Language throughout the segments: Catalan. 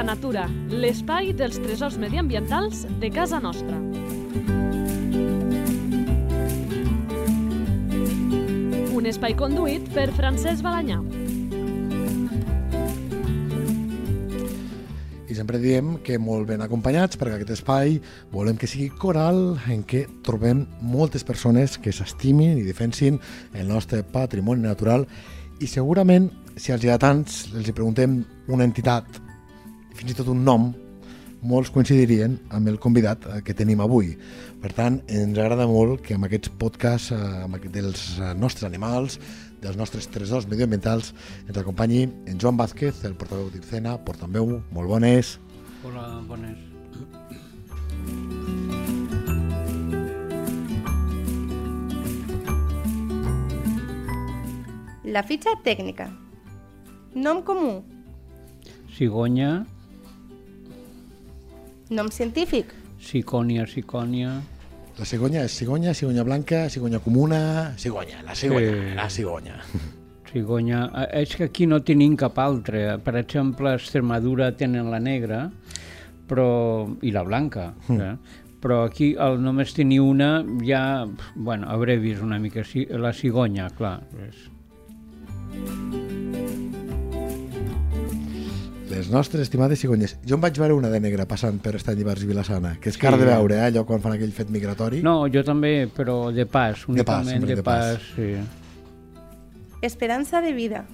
Habita Natura, l'espai dels tresors mediambientals de casa nostra. Un espai conduït per Francesc Balanyà. I sempre diem que molt ben acompanyats perquè aquest espai volem que sigui coral en què trobem moltes persones que s'estimin i defensin el nostre patrimoni natural i segurament si els tants els hi preguntem una entitat, fins i tot un nom, molts coincidirien amb el convidat eh, que tenim avui. Per tant, ens agrada molt que amb aquests podcasts eh, amb aquest, dels eh, nostres animals, dels nostres tresors medioambientals, ens acompanyi en Joan Vázquez, el portaveu d'Ircena, portaveu, molt bones. Hola, bones. La fitxa tècnica. Nom comú. Cigonya, Nom científic. cicònia, cicònia... La cigonya és cigonya, cigonya blanca, cigonya comuna, cigonya, la cigonya, Sí. la cigonya. Cigonya... És que aquí no tenim cap altra. Per exemple, a Extremadura tenen la negra però, i la blanca. Eh? Però aquí, al només tenir una, ja... Bueno, hauré vist una mica la cigonya, clar. És... Les nostres estimades cigonyes. Jo en vaig veure una de negra passant per Estany Ibars i Vilassana, que és Sí. car de veure, eh, allò quan fan aquell fet migratori. No, jo també, però de pas, pas, únicament sempre de, de pas. pas. sí. Esperança de vida.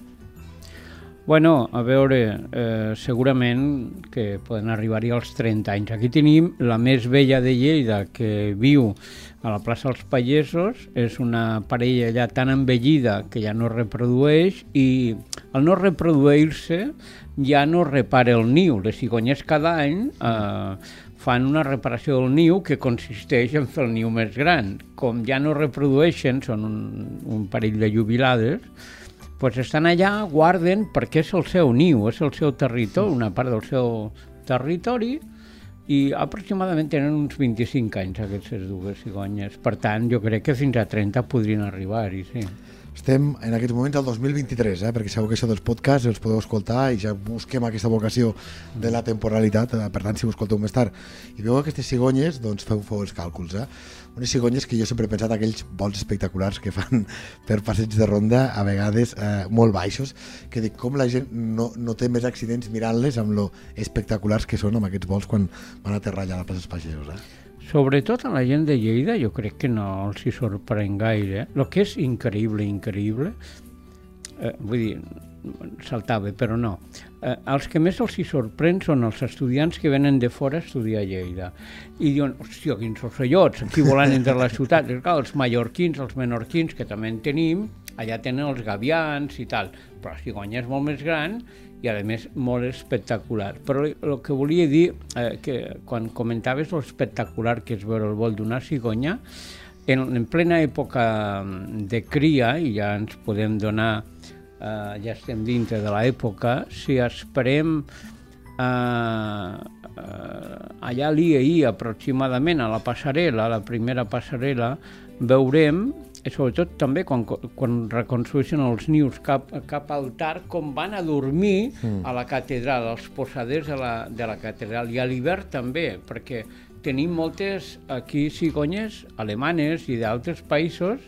Bueno, a veure, eh, segurament que poden arribar-hi als 30 anys. Aquí tenim la més vella de Lleida, que viu a la plaça dels Pagesos. És una parella ja tan envellida que ja no es reprodueix i al no reproduir-se ja no repara el niu. Les cigonyes cada any eh, fan una reparació del niu que consisteix en fer el niu més gran. Com ja no reprodueixen, són un, un parell de jubilades, pues estan allà, guarden, perquè és el seu niu, és el seu territori, una part del seu territori, i aproximadament tenen uns 25 anys aquestes dues cigonyes. Per tant, jo crec que fins a 30 podrien arribar-hi, sí. Estem en aquests moments al 2023, eh, perquè segur que això dels podcasts els podeu escoltar i ja busquem aquesta vocació de la temporalitat, eh, per tant, si ho escolteu més tard i veu aquestes cigonyes, doncs feu, feu els càlculs. Eh? Unes cigonyes que jo sempre he pensat aquells vols espectaculars que fan per passeig de ronda, a vegades eh, molt baixos, que dic com la gent no, no té més accidents mirant-les amb lo espectaculars que són amb aquests vols quan van aterrar allà a la plaça Pagesos. Eh? Sobretot a la gent de Lleida jo crec que no els hi sorprèn gaire. El que és increïble, increïble, eh, vull dir, saltava, però no. Eh, els que més els hi sorprèn són els estudiants que venen de fora a estudiar a Lleida. I diuen, hòstia, quins ocelllots, aquí volant entre les ciutats. I, clar, els mallorquins, els menorquins, que també en tenim, allà tenen els gavians i tal, però la cigonya és molt més gran i a més molt espectacular. Però el que volia dir, eh, que quan comentaves l'espectacular que és veure el vol d'una cigonya, en, en plena època de cria, i ja ens podem donar, eh, ja estem dintre de l'època, si esperem eh, eh, allà l'IEI aproximadament a la passarel·la, a la primera passarel·la, veurem, i sobretot també quan, quan reconstrueixen els nius cap, cap al tard, com van a dormir mm. a la catedral, als posaders de la, de la catedral, i a l'hivern també, perquè tenim moltes aquí cigonyes alemanes i d'altres països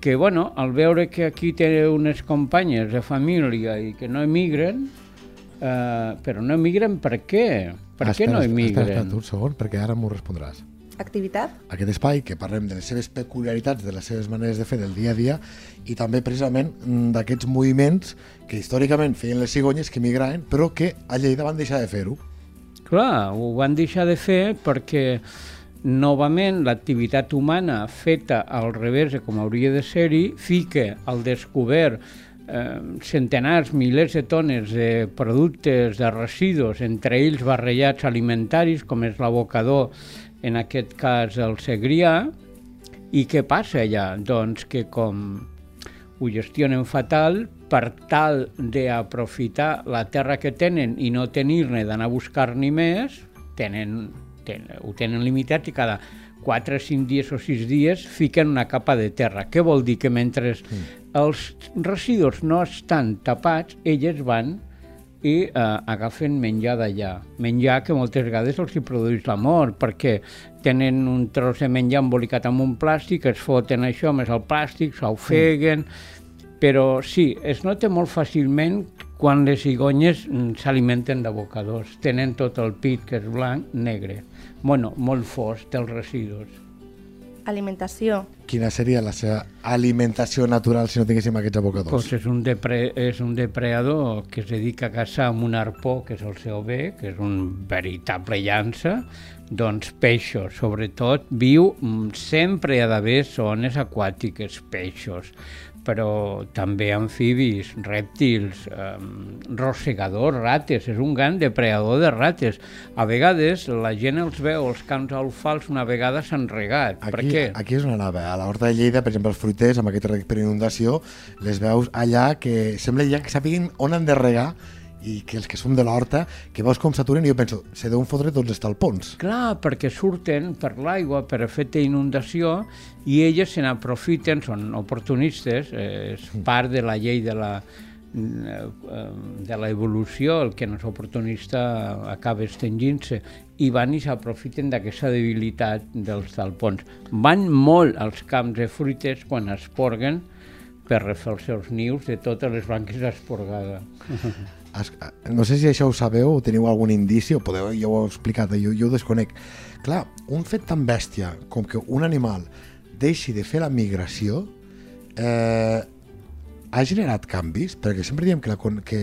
que, bueno, al veure que aquí té unes companyes de família i que no emigren, eh, però no emigren per què? Per Ah, què no espera, emigren? Espera, espera, un segon, perquè ara m'ho respondràs. Activitat. aquest espai que parlem de les seves peculiaritats, de les seves maneres de fer del dia a dia i també precisament mm, d'aquests moviments que històricament feien les cigonyes que migraven però que a Lleida van deixar de fer-ho. Clar, ho van deixar de fer perquè novament l'activitat humana feta al revés de com hauria de ser-hi fica al descobert eh, centenars, milers de tones de productes, de residus, entre ells barrejats alimentaris, com és l'abocador, en aquest cas el segrià, i què passa allà? Doncs que com ho gestionen fatal, per tal d'aprofitar la terra que tenen i no tenir-ne d'anar a buscar-n'hi més, tenen, tenen, ho tenen limitat i cada 4, 5 dies o 6 dies fiquen una capa de terra. Què vol dir? Que mentre mm. els residus no estan tapats, elles van i eh, agafen menjar d'allà. Menjar que moltes vegades els hi produeix la mort, perquè tenen un tros de menjar embolicat amb un plàstic, es foten això més el plàstic, s'ofeguen... Mm. Però sí, es nota molt fàcilment quan les cigonyes mm, s'alimenten d'abocadors. Tenen tot el pit, que és blanc, negre. Bueno, molt fos, dels residus. Alimentació. Quina seria la seva alimentació natural si no tinguéssim aquests abocadors? Pues és, un depre, és un depredador que es dedica a caçar amb un arpó, que és el seu bé, que és un veritable llança, doncs peixos, sobretot viu mm, sempre ha d'haver zones aquàtiques, peixos però també amfibis, rèptils, eh, rosegadors, rates, és un gran depredador de rates. A vegades la gent els veu, els camps alfals, una vegada s'han regat. Aquí, per què? Aquí és on anava. A l'horta de Lleida, per exemple, els fruiters, amb aquest reg per inundació, les veus allà que sembla ja que sàpiguen on han de regar i que els que som de l'horta, que veus com s'aturen i jo penso, se deuen fotre tots els talpons. Clar, perquè surten per l'aigua, per efecte d'inundació, i elles se n'aprofiten, són oportunistes, eh, és part de la llei de la de la evolució, el que no és oportunista acaba extingint-se i van i s'aprofiten d'aquesta debilitat dels talpons. Van molt als camps de fruites quan es porguen per refer els seus nius de totes les branques esporgades. no sé si això ho sabeu o teniu algun indici, o podeu, ja ho heu explicat, jo, jo ho desconec. Clar, un fet tan bèstia com que un animal deixi de fer la migració eh, ha generat canvis, perquè sempre diem que la, que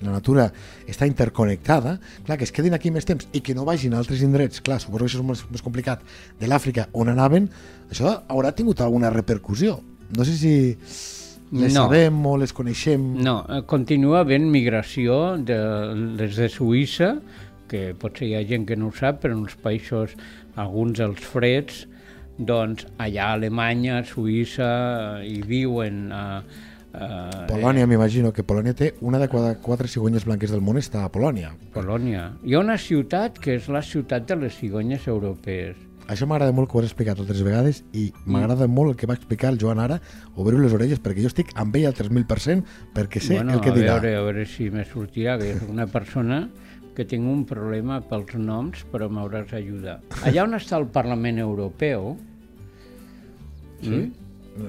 la natura està interconnectada, clar, que es quedin aquí més temps i que no vagin a altres indrets, clar, suposo que això és més, més complicat, de l'Àfrica on anaven, això haurà tingut alguna repercussió. No sé si les no. sabem o les coneixem? No, eh, continua havent migració de les de Suïssa, que potser hi ha gent que no ho sap, però en els països, alguns dels freds, doncs allà a Alemanya, a Suïssa, hi viuen... Uh, Uh, Polònia, eh, m'imagino que Polònia té una de quatre, quatre cigonyes blanques del món està a Polònia. Polònia. Hi ha una ciutat que és la ciutat de les cigonyes europees això m'agrada molt que ho has explicat altres vegades i m'agrada mm. molt el que va explicar el Joan ara, obrir les orelles, perquè jo estic amb ell al 3.000% perquè sé bueno, el que dirà. A veure, a veure si me sortirà, que és una persona que tinc un problema pels noms, però m'hauràs d'ajudar. Allà on està el Parlament Europeu... Sí? Mm?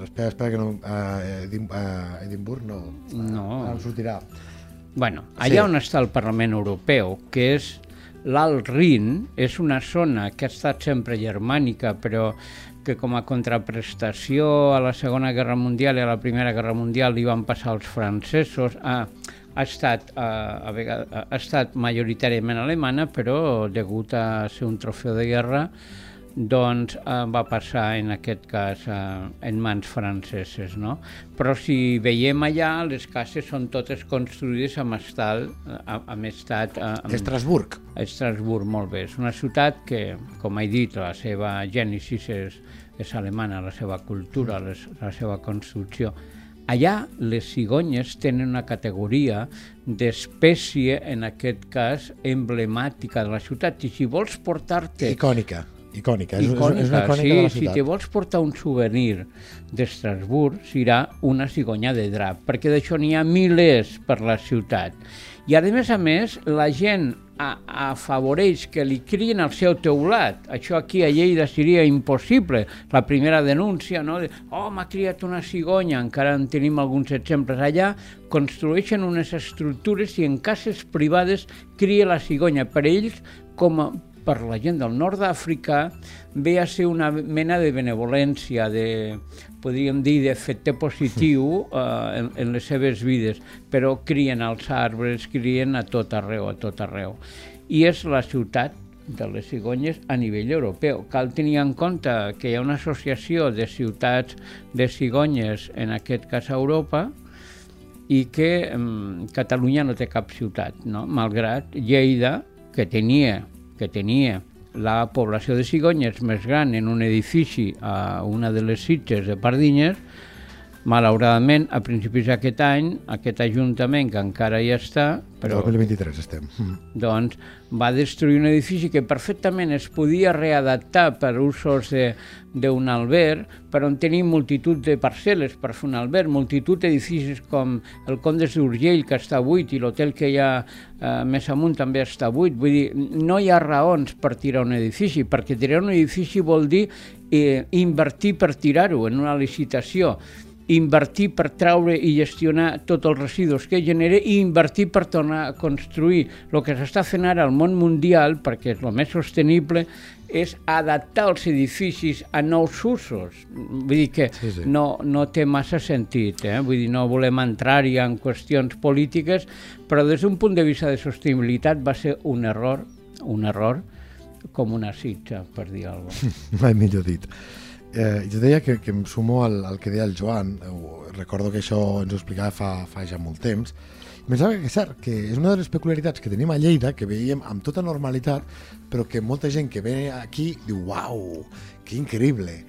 Espera, espera, que no... A Edimburg no. No. Ara em sortirà. Bueno, allà sí. on està el Parlament Europeu, que és L'Alt Rin és una zona que ha estat sempre germànica, però que com a contraprestació a la Segona Guerra Mundial i a la Primera Guerra Mundial li van passar els francesos, ha, ha, estat, a, a vegades, ha estat majoritàriament alemana, però degut a ser un trofeu de guerra, doncs eh, va passar en aquest cas eh, en mans franceses. No? Però si veiem allà, les cases són totes construïdes amb estat... Amb estat eh, amb... Estrasburg. Estrasburg, molt bé. És una ciutat que, com he dit, la seva gènesis és, és alemana, la seva cultura, les, la seva construcció. Allà les cigonyes tenen una categoria d'espècie, en aquest cas, emblemàtica de la ciutat. I si vols portar-te... Icònica icònica, és, icònica, és una icònica sí, de la ciutat. Si te vols portar un souvenir d'Estrasburg, serà una cigonya de drap, perquè d'això n'hi ha milers per la ciutat. I a més a més, la gent afavoreix que li crien al seu teulat. Això aquí a Lleida seria impossible. La primera denúncia, no? De, oh, m'ha criat una cigonya, encara en tenim alguns exemples allà, construeixen unes estructures i en cases privades cria la cigonya. Per ells, com a, per la gent del nord d'Àfrica ve a ser una mena de benevolència, de, podríem dir, d'efecte positiu eh, en, en les seves vides, però crien als arbres, crien a tot arreu, a tot arreu. I és la ciutat de les cigonyes a nivell europeu. Cal tenir en compte que hi ha una associació de ciutats de cigonyes, en aquest cas a Europa, i que um, Catalunya no té cap ciutat, no? malgrat Lleida, que tenia que tenia la població de cigonyes més gran en un edifici a una de les sitges de Pardinyes, Malauradament, a principis d'aquest any, aquest Ajuntament, que encara hi està, Però... però 2023 estem. Mm. doncs va destruir un edifici que perfectament es podia readaptar per usos de- d'un alberg, però on tenim multitud de parcel·les per fer un alberg, multitud d'edificis com el Condes d'Urgell, que està buit, i l'hotel que hi ha eh, més amunt també està buit. Vull dir, no hi ha raons per tirar un edifici, perquè tirar un edifici vol dir eh, invertir per tirar-ho en una licitació invertir per traure i gestionar tots els residus que genera i invertir per tornar a construir. El que s'està fent ara al món mundial, perquè és el més sostenible, és adaptar els edificis a nous usos. Vull dir que Sí, sí. no, no té massa sentit, eh? vull dir, no volem entrar-hi en qüestions polítiques, però des d'un punt de vista de sostenibilitat va ser un error, un error com una sitja, per dir alguna cosa. Mai millor dit. Eh, jo deia que, que em sumo al, al que deia el Joan, recordo que això ens ho explicava fa, fa ja molt temps, i pensava que és cert, que és una de les peculiaritats que tenim a Lleida, que veiem amb tota normalitat, però que molta gent que ve aquí diu, uau, que increïble,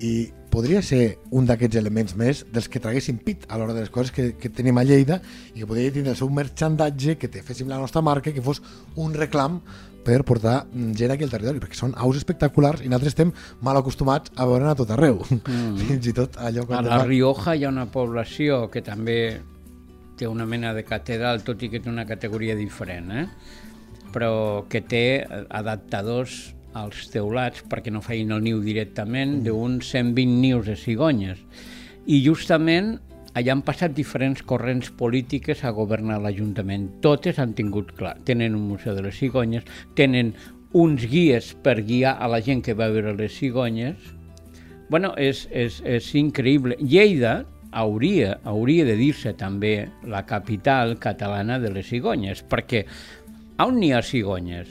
i podria ser un d'aquests elements més dels que traguessin pit a l'hora de les coses que, que tenim a Lleida i que podria tindre el seu merchandatge, que te féssim la nostra marca, que fos un reclam per portar mm, gent aquí al territori, perquè són aus espectaculars i nosaltres estem mal acostumats a veure a tot arreu. Mm. Fins i tot allò... A la Rioja hi ha una població que també té una mena de catedral, tot i que té una categoria diferent, eh? però que té adaptadors als teulats perquè no feien el niu directament d'uns 120 nius de cigonyes. I justament allà han passat diferents corrents polítiques a governar l'Ajuntament. Totes han tingut clar. Tenen un museu de les cigonyes, tenen uns guies per guiar a la gent que va veure les cigonyes, Bueno, és, és, és increïble. Lleida hauria, hauria de dir-se també la capital catalana de les cigonyes, perquè on n'hi ha cigonyes?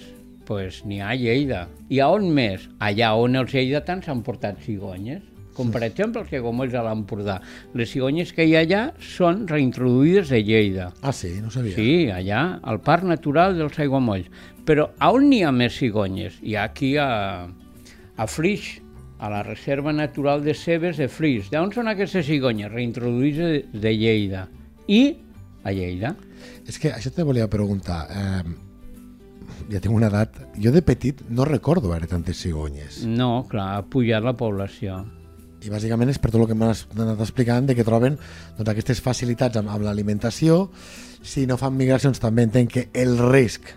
pues n'hi ha a Lleida. I a on més? Allà on els lleidatans han portat cigonyes, com per exemple els aiguamolls de l'Empordà. Les cigonyes que hi ha allà són reintroduïdes de Lleida. Ah, sí? No sabia. Sí, allà, al Parc Natural dels Aiguamolls. Però a on n'hi ha més cigonyes? Hi ha aquí a, a Flix, a la Reserva Natural de Cebes de Flix. D'on són aquestes cigonyes? Reintroduïdes de, de Lleida. I a Lleida. És que això te volia preguntar. Eh, ja tinc una edat... Jo de petit no recordo veure tantes cigonyes. No, clar, ha pujat la població. I bàsicament és per tot el que m'has anat explicant de que troben doncs, aquestes facilitats amb, amb l'alimentació. Si no fan migracions també entenc que el risc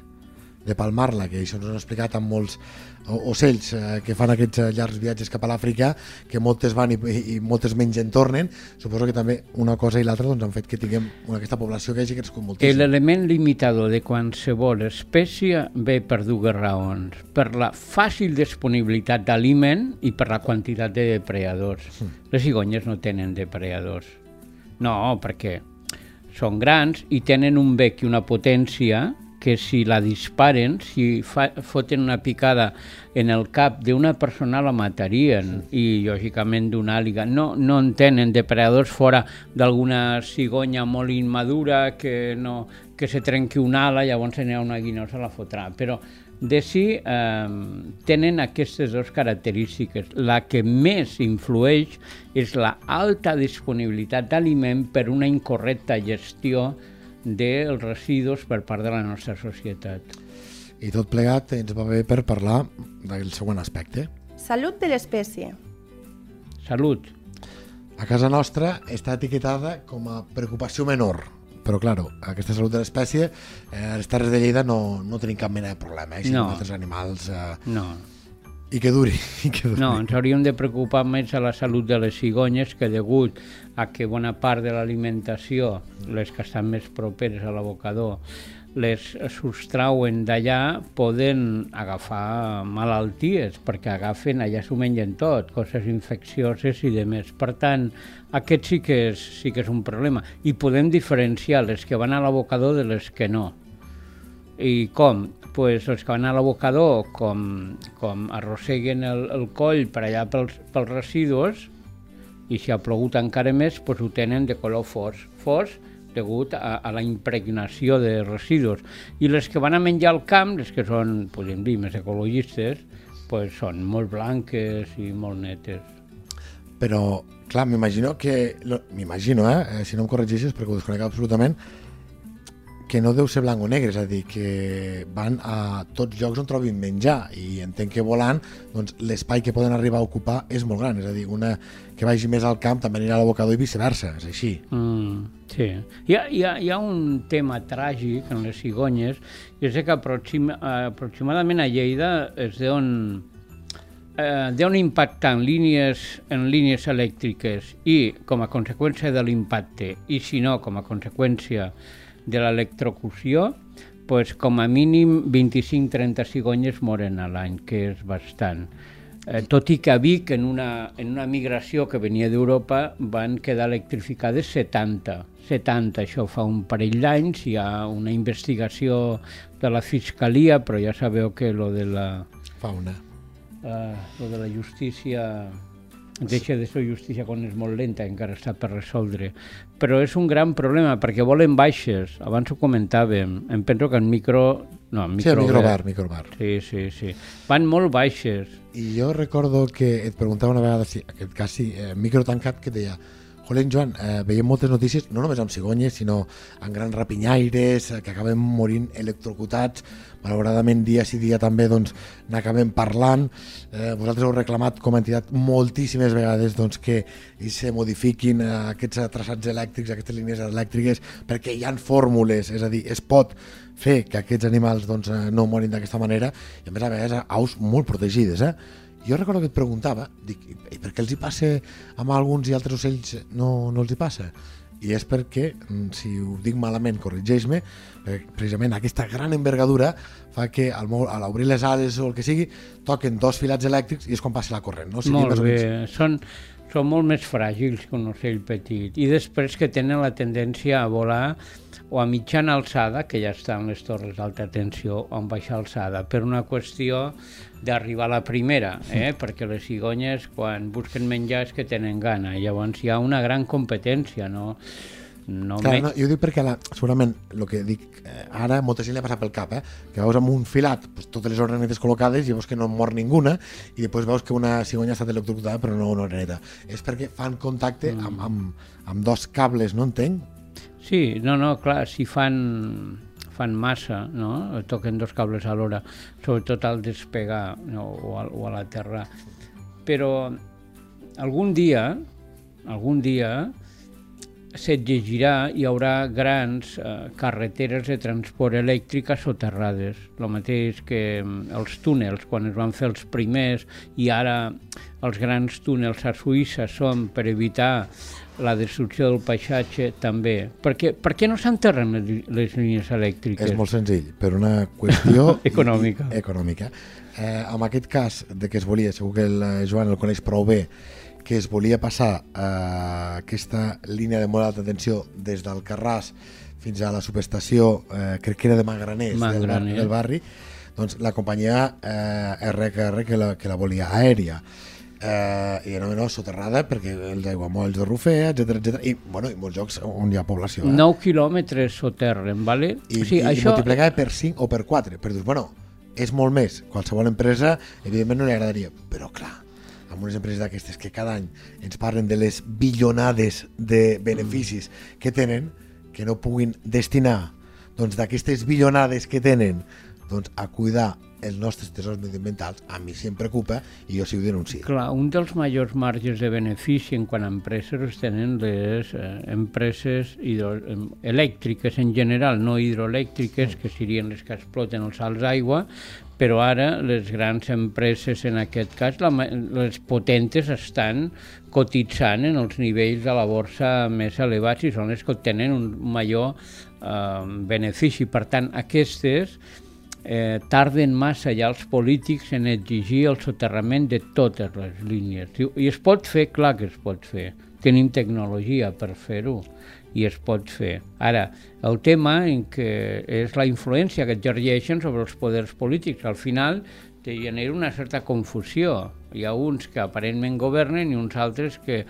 de palmar-la, que això ens han explicat amb molts ocells eh, que fan aquests eh, llargs viatges cap a l'Àfrica, que moltes van i, i, moltes menys en tornen, suposo que també una cosa i l'altra doncs, han fet que tinguem una, aquesta població que hagi crescut moltíssim. L'element limitador de qualsevol espècie ve per dues raons. Per la fàcil disponibilitat d'aliment i per la quantitat de depredadors. Les cigonyes no tenen depredadors. No, perquè són grans i tenen un bec i una potència que si la disparen, si fa, foten una picada en el cap d'una persona la matarien i lògicament d'una àliga. No, no en tenen depredadors fora d'alguna cigonya molt immadura que, no, que se trenqui una ala, llavors n'hi ha una guinosa la fotrà. Però de si eh, tenen aquestes dues característiques. La que més influeix és la alta disponibilitat d'aliment per una incorrecta gestió dels residus per part de la nostra societat. I tot plegat ens va bé per parlar del següent aspecte. Salut de l'espècie. Salut. A casa nostra està etiquetada com a preocupació menor, però, claro, aquesta salut de l'espècie, eh, a les Terres de Lleida no, no tenim cap mena de problema, eh, si No. no. altres animals... Eh, No, I que duri, i que duri. no, ens hauríem de preocupar més a la salut de les cigonyes que degut a que bona part de l'alimentació, les que estan més properes a l'abocador, les sostrauen d'allà, poden agafar malalties, perquè agafen, allà s'ho mengen tot, coses infeccioses i de més. Per tant, aquest sí que és, sí que és un problema. I podem diferenciar les que van a l'abocador de les que no. I com? Pues els que van a l'abocador, com, com arrosseguen el, el coll per allà pels, pels residus, i si ha plogut encara més, pues ho tenen de color fos. Fos degut a, a la impregnació de residus. I les que van a menjar al camp, les que són, podem dir, més ecologistes, pues són molt blanques i molt netes. Però clar, m'imagino que... M'imagino, eh? eh, Si no em corregeixes, perquè ho desconec absolutament, que no deu ser blanc o negre, és a dir, que van a tots llocs on trobin menjar i entenc que volant doncs, l'espai que poden arribar a ocupar és molt gran, és a dir, una que vagi més al camp també anirà a l'abocador i viceversa, és així. Mm, sí. Hi ha, hi, ha, hi ha un tema tràgic en les cigonyes, i és que aproxima, aproximadament a Lleida es deuen, eh, deuen impactar en línies, en línies elèctriques i com a conseqüència de l'impacte, i si no, com a conseqüència de l'electrocució, pues, com a mínim 25-30 cigonyes moren a l'any, que és bastant. Eh, tot i que a Vic, en una, en una migració que venia d'Europa, van quedar electrificades 70. 70, això fa un parell d'anys, hi ha una investigació de la Fiscalia, però ja sabeu que lo de la, Fauna. eh, lo de la justícia deixa de ser justícia quan és molt lenta, encara està per resoldre. Però és un gran problema, perquè volen baixes, abans ho comentàvem, em penso que en micro... No, en Sí, micro microbar, microbar. Sí, sí, sí. Van molt baixes. I jo recordo que et preguntava una vegada, si, aquest cas sí, eh, micro tancat, que deia Jolín, Joan, eh, veiem moltes notícies, no només amb cigonyes, sinó amb grans rapinyaires, eh, que acaben morint electrocutats, malauradament dia sí dia també doncs, parlant. Eh, vosaltres heu reclamat com a entitat moltíssimes vegades doncs, que se modifiquin eh, aquests traçats elèctrics, aquestes línies elèctriques, perquè hi han fórmules, és a dir, es pot fer que aquests animals doncs, eh, no morin d'aquesta manera, i a més a més aus molt protegides. Eh? Jo recordo que et preguntava, dic, i per què els hi passa amb alguns i altres ocells no, no els hi passa? I és perquè, mm, si ho dic malament, corregeix-me, perquè precisament aquesta gran envergadura fa que al, a l'obrir les ales o el que sigui, toquen dos filats elèctrics i és quan passa la corrent. No? O sigui, molt bé. menys- Són, són molt més fràgils que un ocell petit. I després que tenen la tendència a volar o a mitjana alçada, que ja estan les torres d'alta tensió, o en baixa alçada, per una qüestió d'arribar a la primera, eh? perquè les cigonyes quan busquen menjar és que tenen gana, llavors hi ha una gran competència, no? No Clar, me- no, jo dic perquè la, segurament el que dic eh, ara molta gent li ha passat pel cap, eh? que veus amb un filat pues, totes les ordenetes col·locades i veus que no mor ninguna i després veus que una cigonya ha estat electrocutada però no una ordeneta. És perquè fan contacte Mm. amb, amb, amb dos cables, no entenc? Sí, no, no, clar, si fan, fan massa, no? toquen dos cables alhora, sobretot al despegar no? o, al, o a l'aterrar. Però algun dia, algun dia, se't llegirà, hi haurà grans eh, carreteres de transport elèctrica soterrades. El mateix que mm, els túnels, quan es van fer els primers, i ara els grans túnels a Suïssa són per evitar la destrucció del paisatge també. Per què, per què no s'enterren les, les línies elèctriques? És molt senzill, per una qüestió Econòmica. i- econòmica. Eh, en aquest cas de que es volia, segur que el eh, Joan el coneix prou bé, que es volia passar eh, aquesta línia de molt alta tensió des del Carràs fins a la subestació, eh, crec que era de Magraners, del, bar, Magraner. del barri, doncs la companyia eh, RKR que la, que la volia aèria eh, i no, no, soterrada perquè els aiguamolls de Rofer, etc etc i, bueno, i molts llocs on hi ha població. Eh? 9 quilòmetres soterren, vale? i, o sigui, i, això... i multiplicava per 5 o per 4 però dius, bueno, és molt més qualsevol empresa, evidentment no li agradaria però clar, amb unes empreses d'aquestes que cada any ens parlen de les bilionades de beneficis que tenen, que no puguin destinar doncs d'aquestes bilionades que tenen doncs, a cuidar els nostres tesors mediambientals, a mi sí em preocupa i jo sí ho denuncio. Clar, un dels majors marges de benefici en quant a empreses els tenen les eh, empreses hidro, em, elèctriques en general, no hidroelèctriques, que serien les que exploten els salts d'aigua, però ara les grans empreses, en aquest cas, la, les potentes estan cotitzant en els nivells de la borsa més elevats i són les que tenen un major eh, benefici. Per tant, aquestes eh, tarden massa ja els polítics en exigir el soterrament de totes les línies. I es pot fer, clar que es pot fer. Tenim tecnologia per fer-ho i es pot fer. Ara, el tema en què és la influència que exergeixen sobre els poders polítics. Al final te genera una certa confusió. Hi ha uns que aparentment governen i uns altres que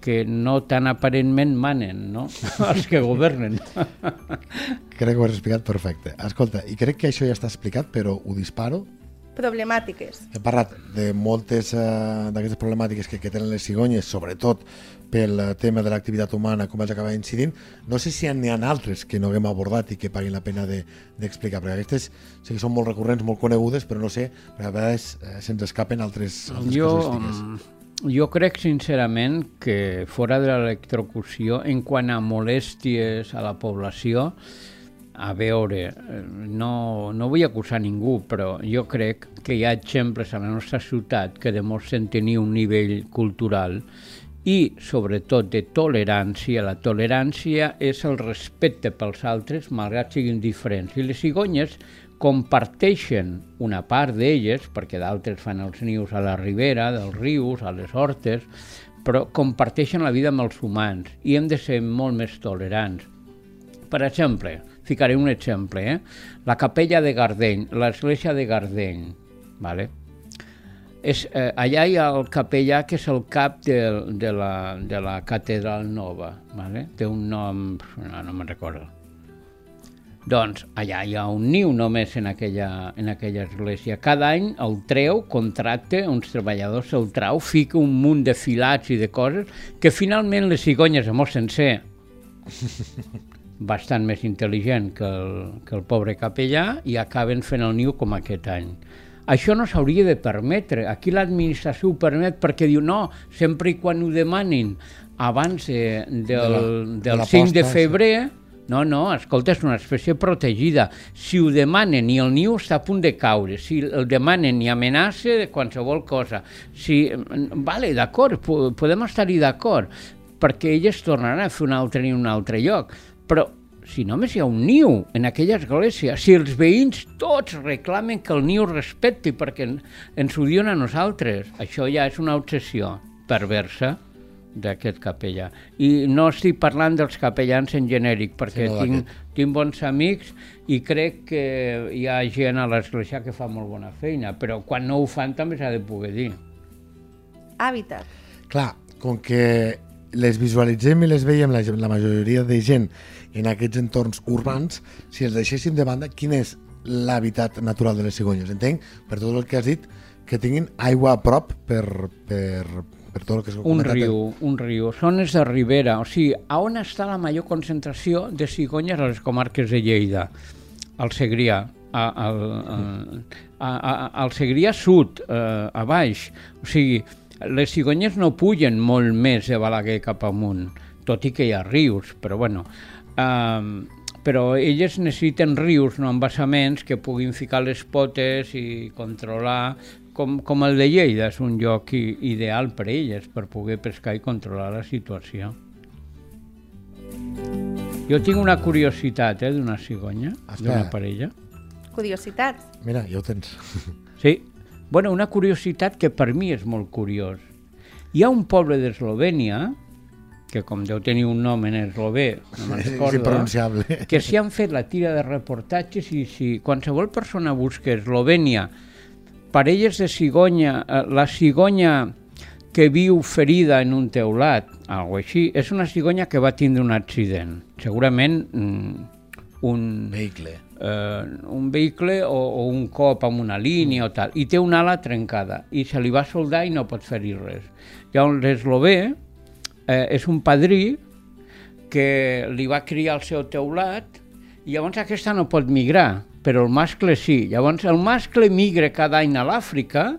que no tan aparentment manen, no? els que governen. Crec que ho has explicat perfecte. Escolta, i crec que això ja està explicat, però ho disparo Problemàtiques. He parlat de moltes eh, d'aquestes problemàtiques que, que tenen les cigonyes, sobretot pel eh, tema de l'activitat humana, com els acaba incidint. No sé si n'hi ha altres que no haguem abordat i que paguin la pena d'explicar, de, perquè aquestes sí que són molt recurrents, molt conegudes, però no sé, a vegades eh, se'ns escapen altres, altres jo, casuístiques. mm, Jo crec sincerament que fora de l'electrocució, en quant a molèsties a la població, a veure, no, no vull acusar ningú, però jo crec que hi ha exemples a la nostra ciutat que demostren tenir un nivell cultural i sobretot de tolerància. La tolerància és el respecte pels altres, malgrat siguin diferents. I les cigonyes comparteixen una part d'elles, perquè d'altres fan els nius a la ribera, dels rius, a les hortes, però comparteixen la vida amb els humans i hem de ser molt més tolerants. Per exemple, ficaré un exemple, eh? la capella de Gardeny, l'església de Gardeny, vale? és, eh, allà hi ha el capellà que és el cap de, de, la, de la catedral nova, vale? té un nom, no, no me'n recordo. Doncs allà hi ha un niu només en aquella, en aquella església. Cada any el treu, contracte uns treballadors, el trau, fica un munt de filats i de coses que finalment les cigonyes, a molt sencer, bastant més intel·ligent que el, que el pobre capellà, i acaben fent el niu com aquest any. Això no s'hauria de permetre. Aquí l'administració ho permet perquè diu no, sempre i quan ho demanin abans eh, del, De la- del de la 5 de febrer, no, no, escolta, és una espècie protegida. Si ho demanen i el niu està a punt de caure, si el demanen i amenaça de qualsevol cosa, si... Vale, d'acord, po- podem estar-hi d'acord, perquè elles tornaran a fer un altre ni un altre lloc, però si només hi ha un niu en aquella església, si els veïns tots reclamen que el niu es respecti perquè en- ens ho diuen a nosaltres, això ja és una obsessió perversa d'aquest capellà. I no estic parlant dels capellans en genèric, perquè Sinó tinc, d'aquest. tinc bons amics i crec que hi ha gent a l'església que fa molt bona feina, però quan no ho fan també s'ha de poder dir. Hàbitat. Clar, com que les visualitzem i les veiem la, la majoria de gent en aquests entorns urbans, si els deixéssim de banda, quin és l'hàbitat natural de les cigonyes? Entenc, per tot el que has dit, que tinguin aigua a prop per, per, per tot el que Un comentat. riu, un riu. Zones de ribera, o sigui, a on està la major concentració de cigonyes a les comarques de Lleida? Al Segrià, a, al, a, a, a, al Segrià sud, eh, a baix. O sigui, les cigonyes no pugen molt més de Balaguer cap amunt, tot i que hi ha rius, però bueno. Um, però elles necessiten rius, no embassaments, que puguin ficar les potes i controlar, com, com el de Lleida, és un lloc i, ideal per elles, per poder pescar i controlar la situació. Jo tinc una curiositat eh, d'una cigonya, d'una parella. Curiositats. Mira, ja ho tens. Sí. Bueno, una curiositat que per mi és molt curiós. Hi ha un poble d'Eslovènia, que com deu tenir un nom en eslové, no me'n recordo, impronunciable. que s'hi han fet la tira de reportatges i si qualsevol persona busca Eslovènia, parelles de cigonya, eh, la cigonya que viu ferida en un teulat, algo així, és una cigonya que va tindre un accident. Segurament mm, un, Vehicle. eh, un vehicle o, o un cop amb una línia o tal, i té una ala trencada, i se li va soldar i no pot fer-hi res. Llavors l'eslové eh, és un padrí que li va criar el seu teulat i llavors aquesta no pot migrar, però el mascle sí. Llavors el mascle migra cada any a l'Àfrica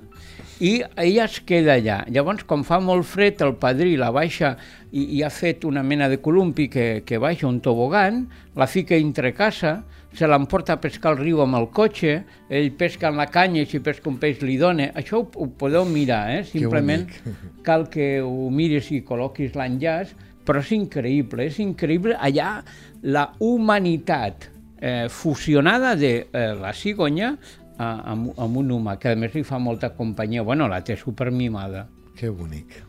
i ella es queda allà. Llavors, quan fa molt fred, el padrí la baixa i, i ha fet una mena de columpi que, que baixa un tobogan, la fica entre casa, se l'emporta a pescar al riu amb el cotxe, ell pesca amb la canya i si pesca un peix li dona. Això ho, ho podeu mirar, eh? simplement cal que ho mires i col·loquis l'enllaç, però és increïble, és increïble allà la humanitat eh, fusionada de eh, la cigonya a, amb, amb un humà, que a més li fa molta companyia. Bueno, la té supermimada. Que bonic.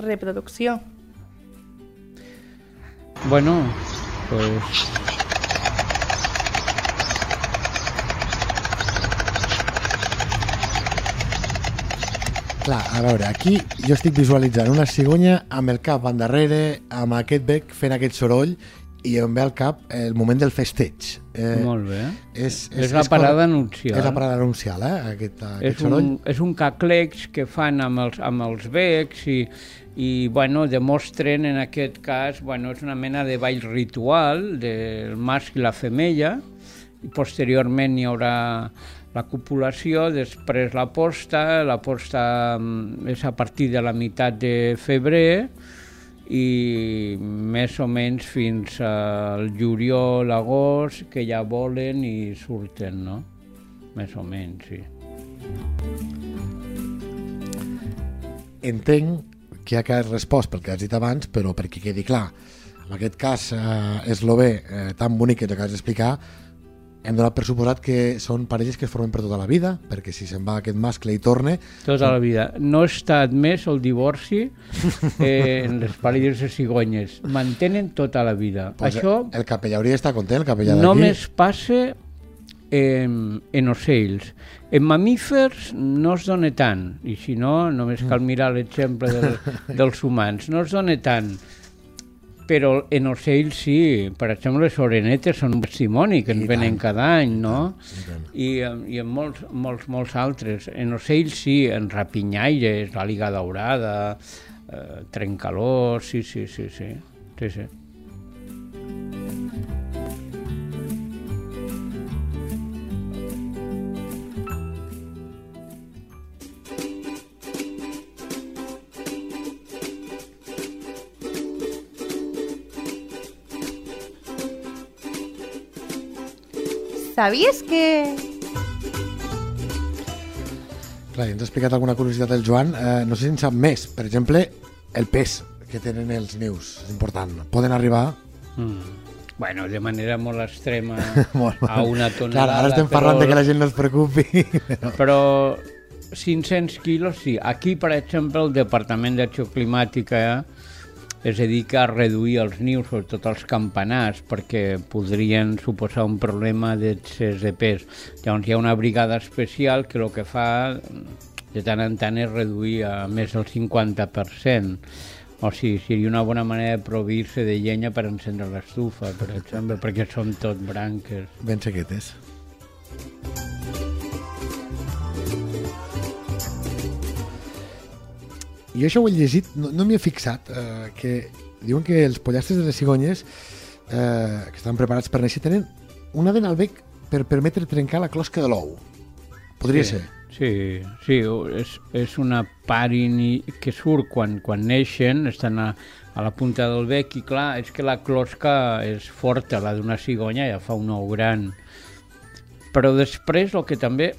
Reproducció. Bueno, pues... Clar, a veure, aquí jo estic visualitzant una cigonya amb el cap endarrere, amb aquest bec fent aquest soroll i em ve al cap el moment del festeig. Eh, Molt bé. És, és, és la parada anuncial. És la parada anuncial, eh? Aquest, aquest és soroll. Un, és un caclex que fan amb els, amb els becs i, i bueno, demostren en aquest cas, bueno, és una mena de ball ritual del mascle i la femella i posteriorment hi haurà la copulació, després la posta, la posta mm, és a partir de la meitat de febrer i més o menys fins al juliol, agost, que ja volen i surten, no? Més o menys, sí. Entenc que ja que has respost pel que has dit abans, però perquè quedi clar, en aquest cas eh, l'OB eh, tan bonic que ens acabes d'explicar, hem donat per suposat que són parelles que es formen per tota la vida, perquè si se'n va aquest mascle i torne... Tota la vida. No està admès el divorci eh, en les parelles de cigonyes. Mantenen tota la vida. Pues Això el capellà hauria d'estar content, el capellà d'aquí. només passa en, en ocells. En mamífers no es dona tant, i si no, només cal mirar l'exemple del, dels humans. No es dona tant, però en ocells sí. Per exemple, les orenetes són un testimoni que ens I venen tant. cada any, no? I tant. I, en- i en molts, molts, molts altres. En ocells sí, en rapinyaires, l'àliga daurada, eh, trencalors, sí, sí, sí, sí. sí, sí. ¿Sabías que...? Clar, ens ha explicat alguna curiositat el Joan. Eh, no sé si en sap més. Per exemple, el pes que tenen els nius. És important. Poden arribar... Mm. Bueno, de manera molt extrema Molt, a una Clar, tonelada. ara estem parlant de que la gent no es preocupi. però- Però 500 quilos, sí. Aquí, per exemple, el Departament d'Acció Climàtica es dedica a reduir els nius, sobretot els campanars, perquè podrien suposar un problema d'excés de pes. Llavors hi ha una brigada especial que el que fa de tant en tant és reduir a més del 50%. O sigui, seria una bona manera de proveir-se de llenya per encendre l'estufa, per exemple, perquè són tot branques. Ben sequetes. Jo això ho he llegit, no, no m'hi he fixat, eh, que diuen que els pollastres de les cigonyes eh, que estan preparats per néixer tenen una dent al bec per permetre trencar la closca de l'ou. Podria sí, ser. Sí, sí, és, és una part ini- que surt quan, quan neixen, estan a, a la punta del bec i clar, és que la closca és forta, la d'una cigonya ja fa un ou gran. Però després el que també,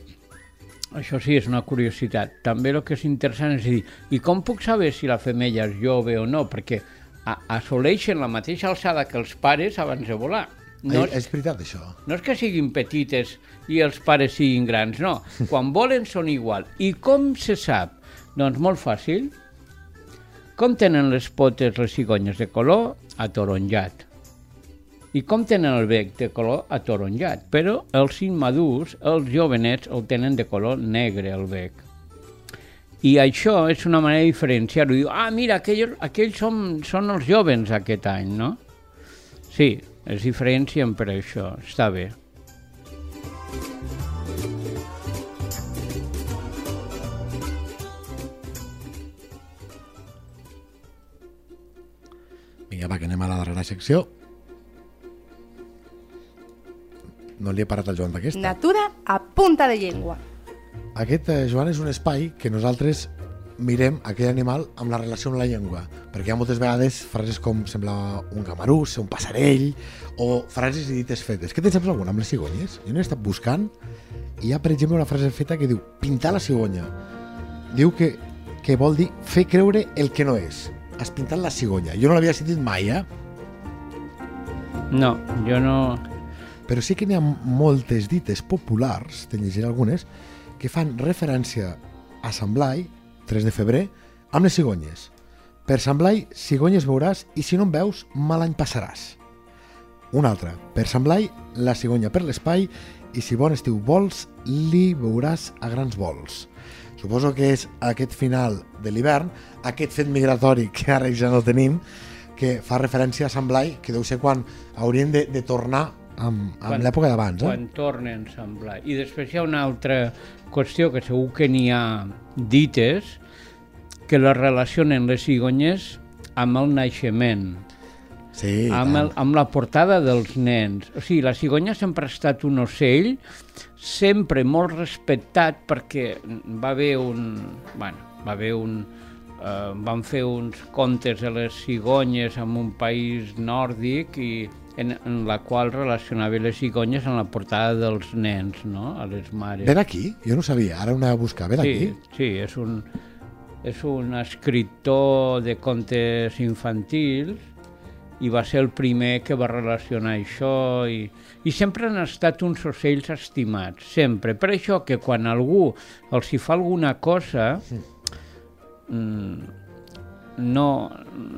això sí és una curiositat, també el que és interessant és dir, i com puc saber si la femella és jove o no? Perquè a, assoleixen la mateixa alçada que els pares abans de volar. No, No, és veritat, això. no és que siguin petites i els pares siguin grans, no. Quan volen són igual. I com se sap? Doncs molt fàcil. Com tenen les potes les cigonyes de color? Atoronjat. I com tenen el bec de color atoronjat? Però els immadurs, els jovenets, el tenen de color negre, el bec. I això és una manera de diferenciar-ho. Diu, ah, mira, aquells, aquells són, són els jovens aquest any, no? Sí, es diferencien per això, està bé. Vinga, va, que anem a la darrera secció. No li he parat al Joan d'aquesta. Natura a punta de llengua. Aquest, eh, Joan, és un espai que nosaltres mirem aquell animal amb la relació amb la llengua, perquè hi ha moltes vegades frases com sembla un camarús, un passarell, o frases i dites fetes. Què tens saps alguna amb les cigonyes? Jo n'he estat buscant i hi ha, per exemple, una frase feta que diu pintar la cigonya. Diu que, que vol dir fer creure el que no és. Has pintat la cigonya. Jo no l'havia sentit mai, eh? No, jo no... però sí que n'hi ha moltes dites populars, te llegiré algunes, que fan referència a Sant Blai, 3 de febrer, amb les cigonyes. Per Sant Blai, cigonyes veuràs i si no en veus, mal any passaràs. Una altra. Per Sant Blai, la cigonya per l'espai i si bon estiu vols, li veuràs a grans vols. Suposo que és aquest final de l'hivern, aquest fet migratori que ara ja no tenim, que fa referència a Sant Blai, que deu ser quan haurien de, de tornar amb, amb l'època d'abans. Eh? Quan tornen a semblar. I després hi ha una altra qüestió que segur que n'hi ha dites, que la relacionen les cigonyes amb el naixement, Sí, amb, el, amb la portada dels nens. O sigui, la cigonya sempre ha estat un ocell sempre molt respectat perquè va haver un... Bueno, va haver un... Eh, van fer uns contes de les cigonyes en un país nòrdic i en, en la qual relacionava les cigonyes en la portada dels nens, no?, a les mares. Ve d'aquí? Jo no sabia, ara anava a buscar. Ve d'aquí? Sí, sí, és un, és un escriptor de contes infantils i va ser el primer que va relacionar això i, i sempre han estat uns ocells estimats, sempre. Per això que quan algú els hi fa alguna cosa mm, no,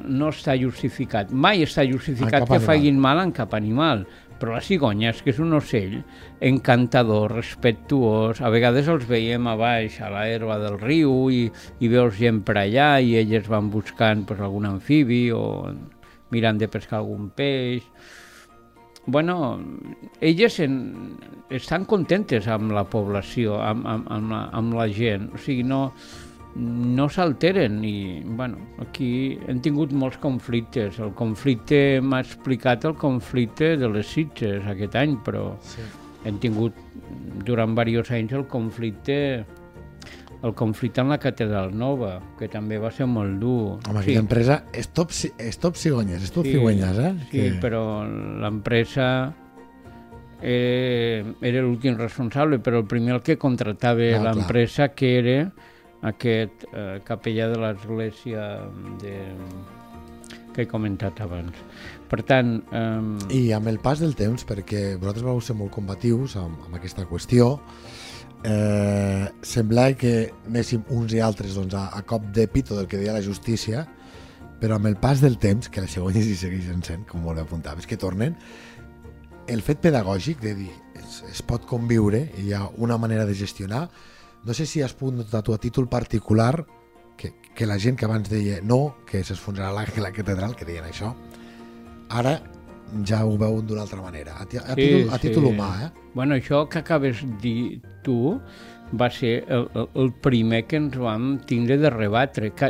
no està justificat. Mai està justificat que animal. facin mal en cap animal. Però la cigonya és que és un ocell encantador, respectuós. A vegades els veiem a baix, a l'herba del riu, i, i veus gent per allà i elles van buscant pues, algun amfibi o mirant de pescar algun peix. Bueno, elles en, estan contentes amb la població, amb, amb, amb, la, amb la gent. O sigui, no, no s'alteren i bueno, aquí hem tingut molts conflictes. El conflicte m'ha explicat el conflicte de les Sitges aquest any, però Sí. hem tingut durant diversos anys el conflicte el conflicte amb la Catedral Nova, que també va ser molt dur. Home, aquella empresa és top, és top cigonyes, és top cigonyes, eh? Sí, Que- però l'empresa eh, era l'últim responsable, però el primer el que contractava Ah, l'empresa que era aquest eh, capellà de l'església de, que he comentat abans. Per tant, eh, I amb el pas del temps, perquè vosaltres vau ser molt combatius amb, amb aquesta qüestió, eh, sembla que anéssim uns i altres doncs, a, a cop de pito del que deia la justícia, però amb el pas del temps, que les cigonyes hi segueixen sent, com molt apuntaves, que tornen, el fet pedagògic de dir es, es pot conviure, hi ha una manera de gestionar, no sé si has pogut notar tu a títol particular que, que la gent que abans deia no, que s'esfonsarà la, la catedral, que deien això, ara ja ho veuen d'una altra manera, a, a, Sí, títol, a sí. títol humà, eh? Bueno, això que acabes de dir tu va ser el, el, primer que ens vam tindre de rebatre. Ca,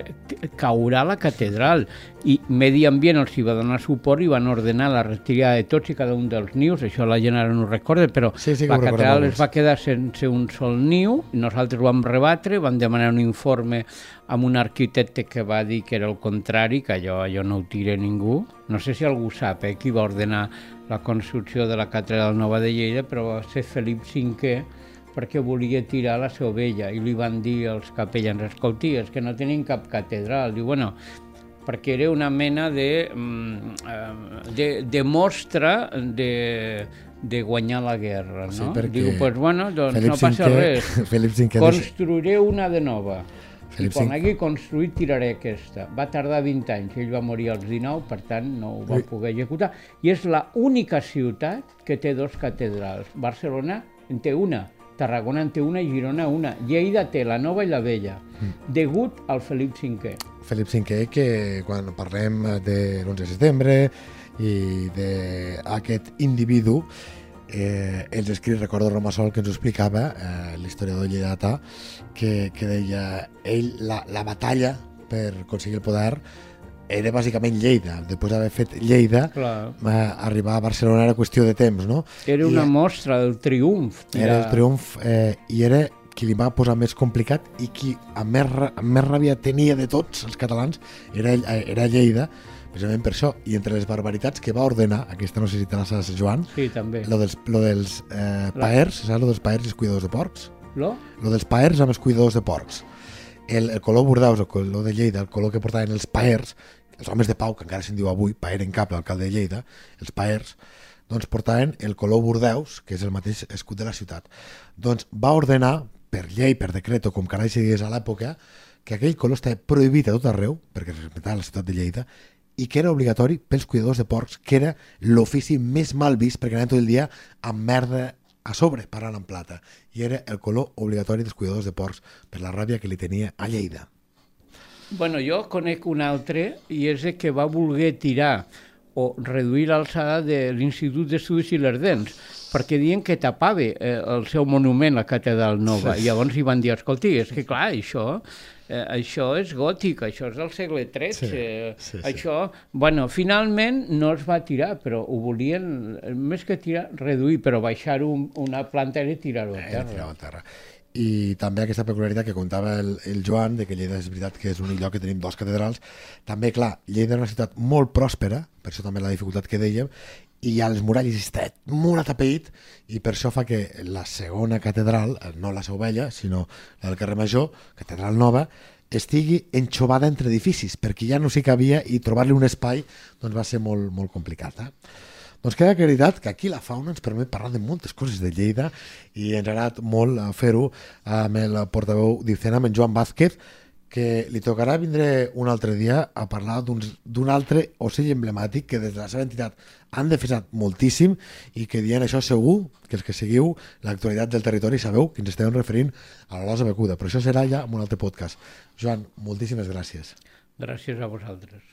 caurà la catedral i Medi Ambient els hi va donar suport i van ordenar la retirada de tots i cada un dels nius. Això la gent ara no ho recorda, però Sí, sí la catedral es va quedar sense un sol niu. Nosaltres ho vam rebatre, vam demanar un informe amb un arquitecte que va dir que era el contrari, que allò, allò no ho tira ningú. No sé si algú sap eh, qui va ordenar la construcció de la catedral nova de Lleida, però va ser Felip V perquè volia tirar la seva ovella i li van dir als capellans, escolti, és que no tenim cap catedral. Diu, bueno, perquè era una mena de, mm, eh, de, de mostra de, de guanyar la guerra, no? Sí, perquè Diu, pues bueno, doncs Felip no passa V res. Felip V Construiré una de nova. Felip I quan V. hagi construït tiraré aquesta. Va tardar 20 anys, ell va morir als 19, per tant no ho va poder executar. I és la única ciutat que té dos catedrals. Barcelona en té una, Tarragona en té una i Girona una. Lleida té la nova i la vella, Mm. degut al Felip V. Felip V, que quan parlem de l'11 de setembre i d'aquest individu, eh, els escrits, recordo Romassol que ens ho explicava, eh, l'historiador lleidatà, que, que deia ell, la, la batalla per aconseguir el poder era bàsicament Lleida. Després d'haver fet Lleida, Clar. eh, arribar a Barcelona era qüestió de temps, no? Era I una mostra del triomf. era el triomf eh, i era qui li va posar més complicat i qui amb més, amb més ràbia tenia de tots els catalans era, eh, era Lleida, precisament per això. I entre les barbaritats que va ordenar, aquesta no sé si te la saps, Joan, Sí, també. lo dels, lo dels eh, paers, saps lo dels paers i els cuidadors de porcs? Lo? Lo dels paers amb els cuidadors de porcs. El, el color bordeus, el color de Lleida, el color que portaven els paers, els homes de pau, que encara se'n diu avui, paer en cap, l'alcalde de Lleida, els paers, doncs portaven el color bordeus, que és el mateix escut de la ciutat. Doncs va ordenar, per llei, per decret, o com carai se digués a l'època, que aquell color estava prohibit a tot arreu, perquè es respectava la ciutat de Lleida, i que era obligatori pels cuidadors de porcs, que era l'ofici més mal vist, perquè anaven tot el dia amb merda a sobre parlant en plata i era el color obligatori dels cuidadors de porcs per la ràbia que li tenia a Lleida. Bueno, jo conec un altre i és el que va voler tirar o reduir l'alçada de l'Institut d'Estudis i les Dents, perquè diuen que tapava eh, el seu monument, la Catedral Nova, sí. i llavors hi van dir, escolti, és que clar, això, eh, això és gòtic, això és del segle XIII, Sí, eh, sí, sí. això... Bueno, finalment no es va tirar, però ho volien, eh, més que tirar, reduir, però baixar un, una planta era tirar-ho a Eh, terra. tirava a terra. I també aquesta peculiaritat que contava el, el Joan, de que Lleida és veritat que és un lloc que tenim dos catedrals. També, clar, Lleida és una ciutat molt pròspera, per això també la dificultat que dèiem, i les muralles està molt atapeït, i per això fa que la segona catedral, no la Seu Vella, sinó la del carrer Major, catedral nova, estigui enxovada entre edificis, perquè ja no s'hi cabia i trobar-li un espai doncs, va ser molt, molt complicat. Eh? Doncs queda acreditat que aquí la fauna ens permet parlar de moltes coses de Lleida i ens ha agradat molt eh, fer-ho amb el portaveu d'Icena, amb en Joan Vázquez, que li tocarà vindre un altre dia a parlar d'un altre ocell emblemàtic que des de la seva entitat han defensat moltíssim i que dient això segur que els que seguiu l'actualitat del territori sabeu que ens estem referint a la Losa Becuda, però això serà ja en un altre podcast. Joan, moltíssimes gràcies. Gràcies a vosaltres.